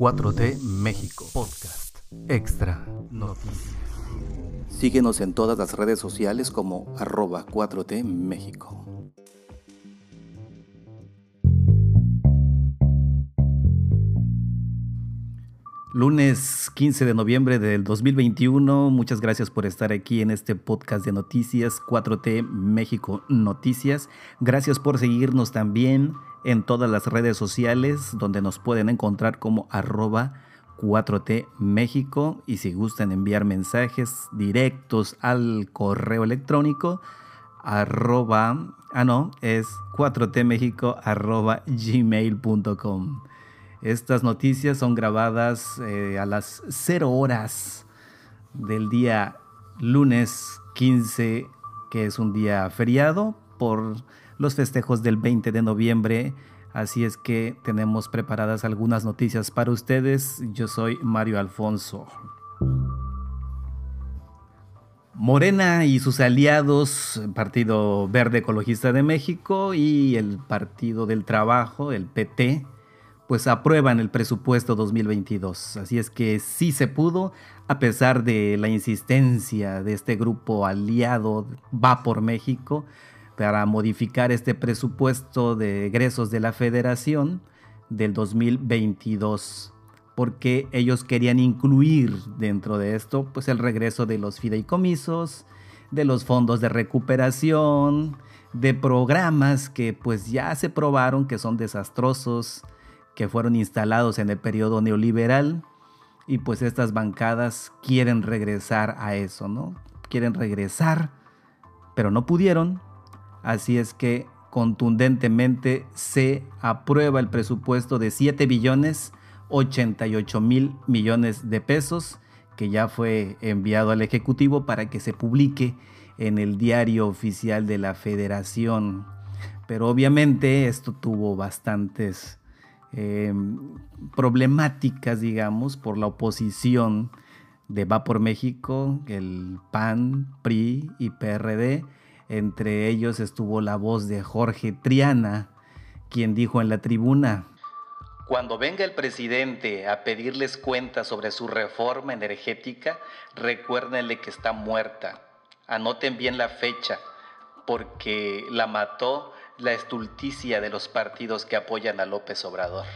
4T México Podcast Extra Noticias. Síguenos en todas las redes sociales como arroba 4T México. Lunes 15 de noviembre del 2021, muchas gracias por estar aquí en este podcast de noticias 4T México Noticias. Gracias por seguirnos también en todas las redes sociales donde nos pueden encontrar como arroba 4T México y si gustan enviar mensajes directos al correo electrónico arroba, ah no, es 4T México arroba gmail.com. Estas noticias son grabadas eh, a las 0 horas del día lunes 15, que es un día feriado por los festejos del 20 de noviembre. Así es que tenemos preparadas algunas noticias para ustedes. Yo soy Mario Alfonso. Morena y sus aliados, Partido Verde Ecologista de México y el Partido del Trabajo, el PT, pues aprueban el presupuesto 2022. Así es que sí se pudo, a pesar de la insistencia de este grupo aliado Va por México para modificar este presupuesto de egresos de la federación del 2022 porque ellos querían incluir dentro de esto pues el regreso de los fideicomisos, de los fondos de recuperación, de programas que pues ya se probaron que son desastrosos, que fueron instalados en el periodo neoliberal y pues estas bancadas quieren regresar a eso, ¿no? Quieren regresar, pero no pudieron. Así es que contundentemente se aprueba el presupuesto de 7 billones 88 mil millones de pesos que ya fue enviado al Ejecutivo para que se publique en el diario oficial de la Federación. Pero obviamente esto tuvo bastantes Em, problemáticas, digamos, por la oposición de Va por México, el PAN, PRI y PRD. Entre ellos estuvo la voz de Jorge Triana, quien dijo en la tribuna, cuando venga el presidente a pedirles cuentas sobre su reforma energética, recuérdenle que está muerta. Anoten bien la fecha, porque la mató la estulticia de los partidos que apoyan a López Obrador.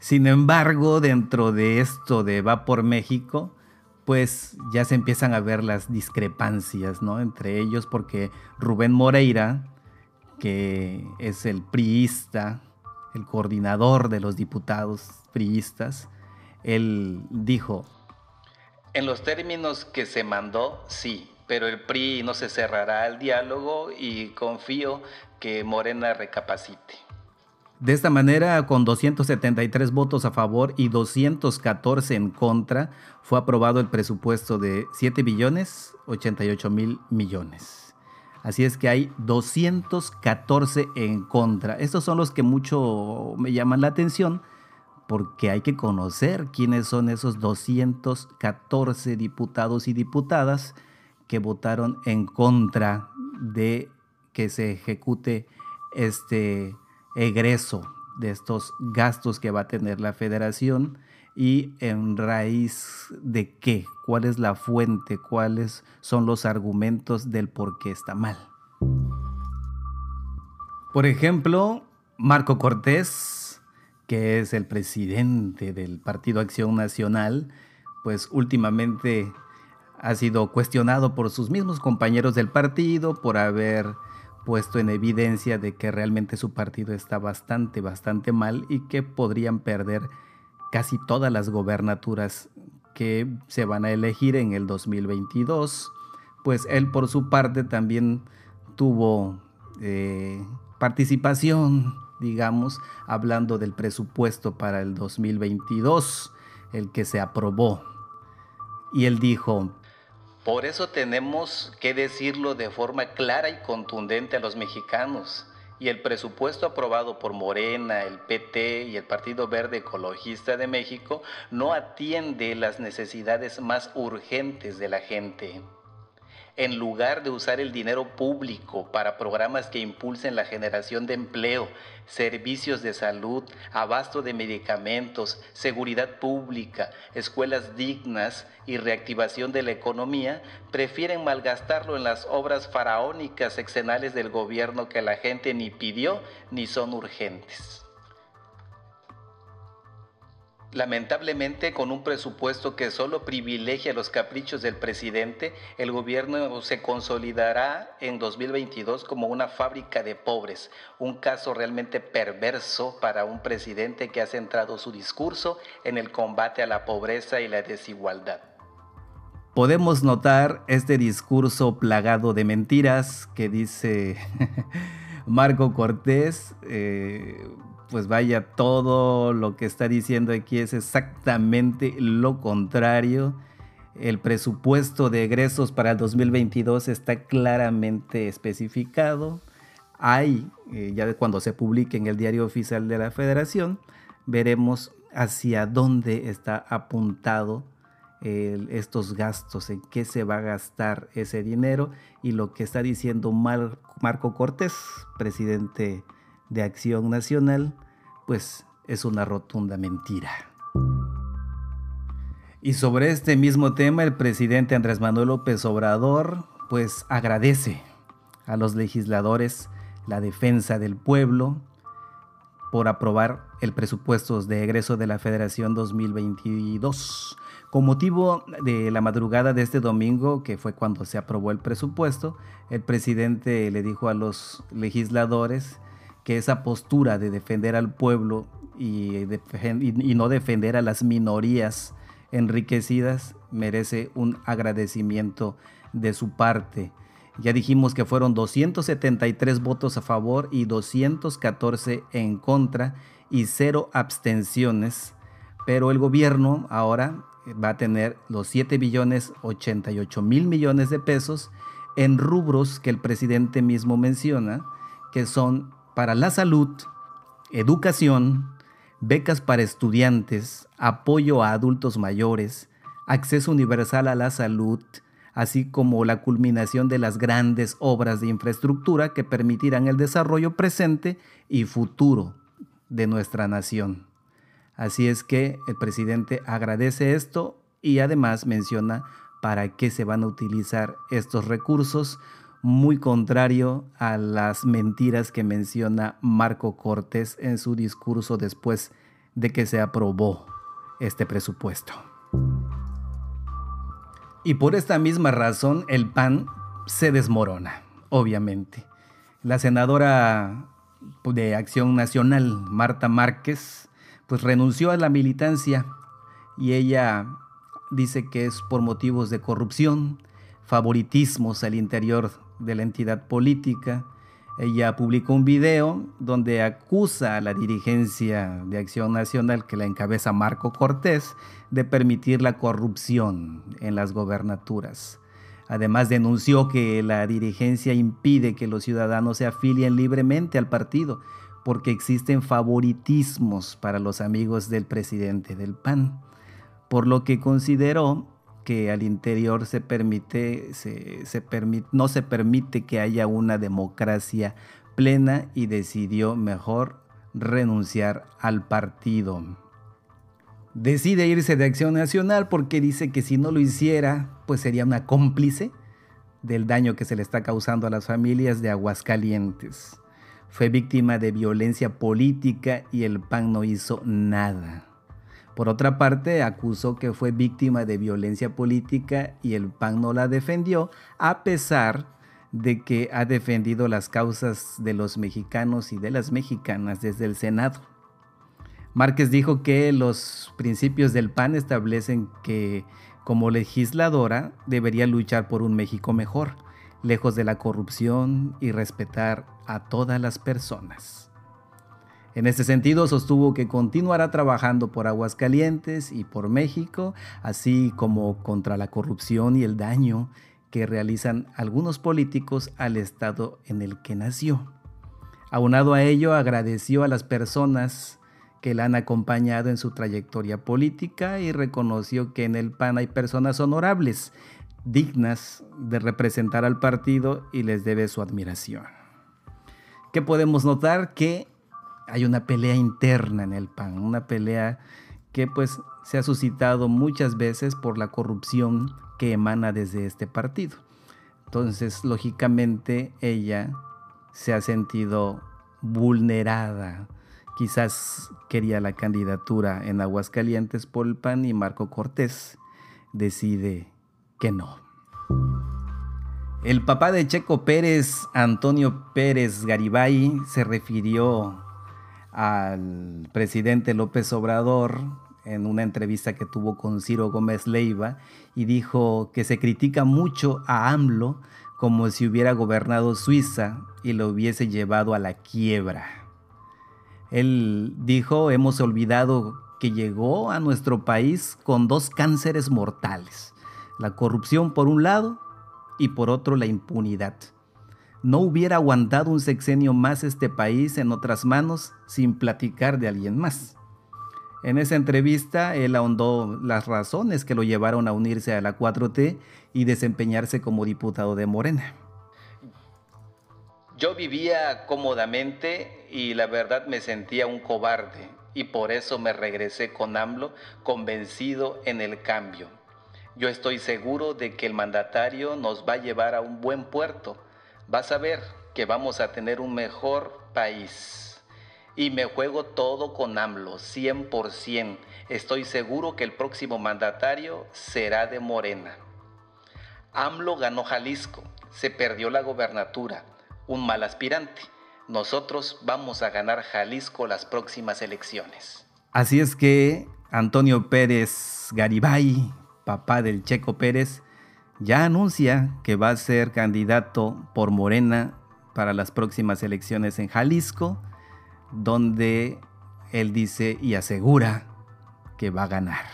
Sin embargo, dentro de esto de Va por México, pues ya se empiezan a ver las discrepancias, ¿no? Entre ellos, porque Rubén Moreira, que es el priista, el coordinador de los diputados priistas, él dijo, en los términos que se mandó, sí, pero el PRI no se cerrará al diálogo y confío que Morena recapacite. De esta manera, con 273 votos a favor y 214 en contra, fue aprobado el presupuesto de 7 billones 88 mil millones. Así es que hay 214 en contra. Estos son los que mucho me llaman la atención porque hay que conocer quiénes son esos 214 diputados y diputadas que votaron en contra de que se ejecute este egreso de estos gastos que va a tener la federación y en raíz de qué, cuál es la fuente, cuáles son los argumentos del por qué está mal. Por ejemplo, Marco Cortés, que es el presidente del Partido Acción Nacional, pues últimamente ha sido cuestionado por sus mismos compañeros del partido por haber puesto en evidencia de que realmente su partido está bastante, bastante mal y que podrían perder casi todas las gobernaturas que se van a elegir en el 2022. Pues él por su parte también tuvo eh, participación, digamos, hablando del presupuesto para el 2022, el que se aprobó. Y él dijo, por eso tenemos que decirlo de forma clara y contundente a los mexicanos. Y el presupuesto aprobado por Morena, el PT y el Partido Verde Ecologista de México no atiende las necesidades más urgentes de la gente. En lugar de usar el dinero público para programas que impulsen la generación de empleo, servicios de salud, abasto de medicamentos, seguridad pública, escuelas dignas y reactivación de la economía, prefieren malgastarlo en las obras faraónicas exenales del gobierno que la gente ni pidió ni son urgentes. Lamentablemente, con un presupuesto que solo privilegia los caprichos del presidente, el gobierno se consolidará en 2022 como una fábrica de pobres, un caso realmente perverso para un presidente que ha centrado su discurso en el combate a la pobreza y la desigualdad. Podemos notar este discurso plagado de mentiras que dice Marco Cortés. Eh, pues vaya, todo lo que está diciendo aquí es exactamente lo contrario. El presupuesto de egresos para el 2022 está claramente especificado. Hay, eh, ya cuando se publique en el diario oficial de la federación, veremos hacia dónde está apuntado estos gastos, en qué se va a gastar ese dinero y lo que está diciendo Marco Cortés, presidente de Acción Nacional, pues es una rotunda mentira. Y sobre este mismo tema, el presidente Andrés Manuel López Obrador, pues agradece a los legisladores la defensa del pueblo por aprobar el presupuesto de egreso de la Federación 2022. Con motivo de la madrugada de este domingo, que fue cuando se aprobó el presupuesto, el presidente le dijo a los legisladores que esa postura de defender al pueblo y, no defender a las minorías enriquecidas merece un agradecimiento de su parte. Ya dijimos que fueron 273 votos a favor y 214 en contra y cero abstenciones, pero el gobierno ahora va a tener los 7 billones 88 mil millones de pesos en rubros que el presidente mismo menciona, que son para la salud, educación, becas para estudiantes, apoyo a adultos mayores, acceso universal a la salud, así como la culminación de las grandes obras de infraestructura que permitirán el desarrollo presente y futuro de nuestra nación. Así es que el presidente agradece esto y además menciona para qué se van a utilizar estos recursos muy contrario a las mentiras que menciona Marco Cortés en su discurso después de que se aprobó este presupuesto. Y por esta misma razón el PAN se desmorona, obviamente. La senadora de Acción Nacional, Marta Márquez, pues renunció a la militancia y ella dice que es por motivos de corrupción, favoritismos al interior de la entidad política. Ella publicó un video donde acusa a la dirigencia de Acción Nacional que la encabeza Marco Cortés de permitir la corrupción en las gobernaturas. Además denunció que la dirigencia impide que los ciudadanos se afilien libremente al partido porque existen favoritismos para los amigos del presidente del PAN, por lo que consideró que al interior se permite, se, no se permite que haya una democracia plena y decidió mejor renunciar al partido. Decide irse de Acción Nacional porque dice que si no lo hiciera, pues sería una cómplice del daño que se le está causando a las familias de Aguascalientes. Fue víctima de violencia política y el PAN no hizo nada. Por otra parte, acusó que fue víctima de violencia política y el PAN no la defendió, a pesar de que ha defendido las causas de los mexicanos y de las mexicanas desde el Senado. Márquez dijo que los principios del PAN establecen que como legisladora debería luchar por un México mejor, lejos de la corrupción y respetar a todas las personas. En este sentido, sostuvo que continuará trabajando por Aguascalientes y por México, así como contra la corrupción y el daño que realizan algunos políticos al Estado en el que nació. Aunado a ello, agradeció a las personas que la han acompañado en su trayectoria política y reconoció que en el PAN hay personas honorables dignas de representar al partido y les debe su admiración. ¿Qué podemos notar? Que hay una pelea interna en el PAN, una pelea que pues se ha suscitado muchas veces por la corrupción que emana desde este partido. Entonces, lógicamente, ella se ha sentido vulnerada. Quizás quería la candidatura en Aguascalientes por el PAN y Marco Cortés decide que no. El papá de Checo Pérez, Antonio Pérez Garibay, se refirió al presidente López Obrador en una entrevista que tuvo con Ciro Gómez Leiva y dijo que se critica mucho a AMLO como si hubiera gobernado Suiza y lo hubiese llevado a la quiebra. Él dijo, hemos olvidado que llegó a nuestro país con dos cánceres mortales, la corrupción por un lado y por otro la impunidad. No hubiera aguantado un sexenio más este país en otras manos sin platicar de alguien más. En esa entrevista, él ahondó las razones que lo llevaron a unirse a la 4T y desempeñarse como diputado de Morena. Yo vivía cómodamente y la verdad me sentía un cobarde y por eso me regresé con AMLO convencido en el cambio. Yo estoy seguro de que el mandatario nos va a llevar a un buen puerto. Vas a ver que vamos a tener un mejor país. Y me juego todo con AMLO, 100%. Estoy seguro que el próximo mandatario será de Morena. AMLO ganó Jalisco, se perdió la gobernatura, un mal aspirante. Nosotros vamos a ganar Jalisco las próximas elecciones. Así es que Antonio Pérez Garibay papá del Checo Pérez, ya anuncia que va a ser candidato por Morena para las próximas elecciones en Jalisco, donde él dice y asegura que va a ganar.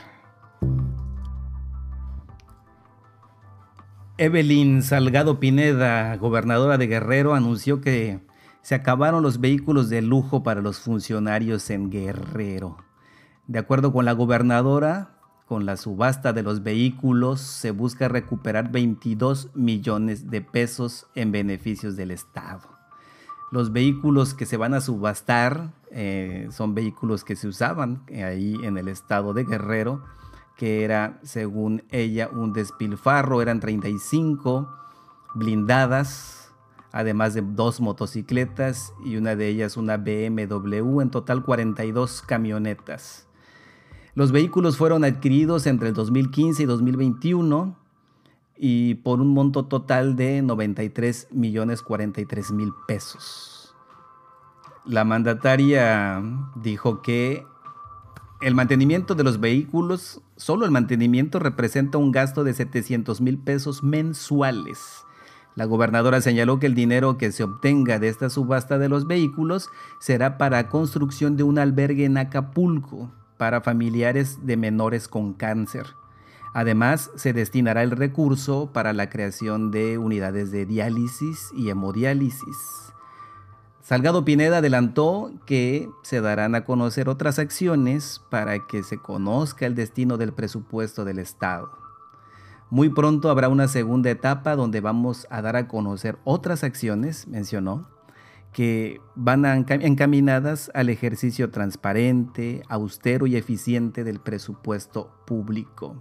Evelyn Salgado Pineda, gobernadora de Guerrero, anunció que se acabaron los vehículos de lujo para los funcionarios en Guerrero. De acuerdo con la gobernadora, con la subasta de los vehículos se busca recuperar 22 millones de pesos en beneficios del Estado. Los vehículos que se van a subastar eh, son vehículos que se usaban ahí en el estado de Guerrero, que era, según ella, un despilfarro. Eran 35 blindadas, además de dos motocicletas y una de ellas una BMW, en total 42 camionetas. Los vehículos fueron adquiridos entre el 2015 y 2021 y por un monto total de 93 millones 43 mil pesos. La mandataria dijo que el mantenimiento de los vehículos, solo el mantenimiento representa un gasto de 700 mil pesos mensuales. La gobernadora señaló que el dinero que se obtenga de esta subasta de los vehículos será para construcción de un albergue en Acapulco para familiares de menores con cáncer. Además, se destinará el recurso para la creación de unidades de diálisis y hemodiálisis. Salgado Pineda adelantó que se darán a conocer otras acciones para que se conozca el destino del presupuesto del Estado. Muy pronto habrá una segunda etapa donde vamos a dar a conocer otras acciones, mencionó, que van encaminadas al ejercicio transparente, austero y eficiente del presupuesto público.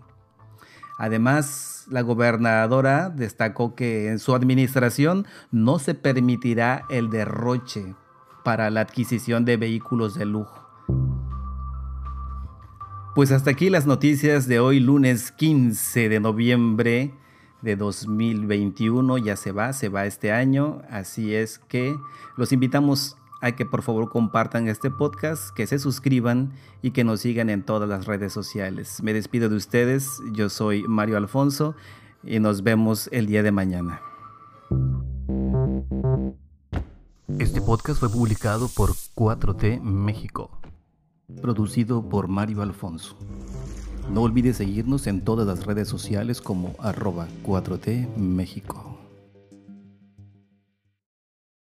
Además, la gobernadora destacó que en su administración no se permitirá el derroche para la adquisición de vehículos de lujo. Pues hasta aquí las noticias de hoy lunes 15 de noviembre de 2021 ya se va, se va este año, así es que los invitamos a que por favor compartan este podcast, que se suscriban y que nos sigan en todas las redes sociales. Me despido de ustedes, yo soy Mario Alfonso y nos vemos el día de mañana. Este podcast fue publicado por 4T México, producido por Mario Alfonso. No olvides seguirnos en todas las redes sociales como arroba 4T México.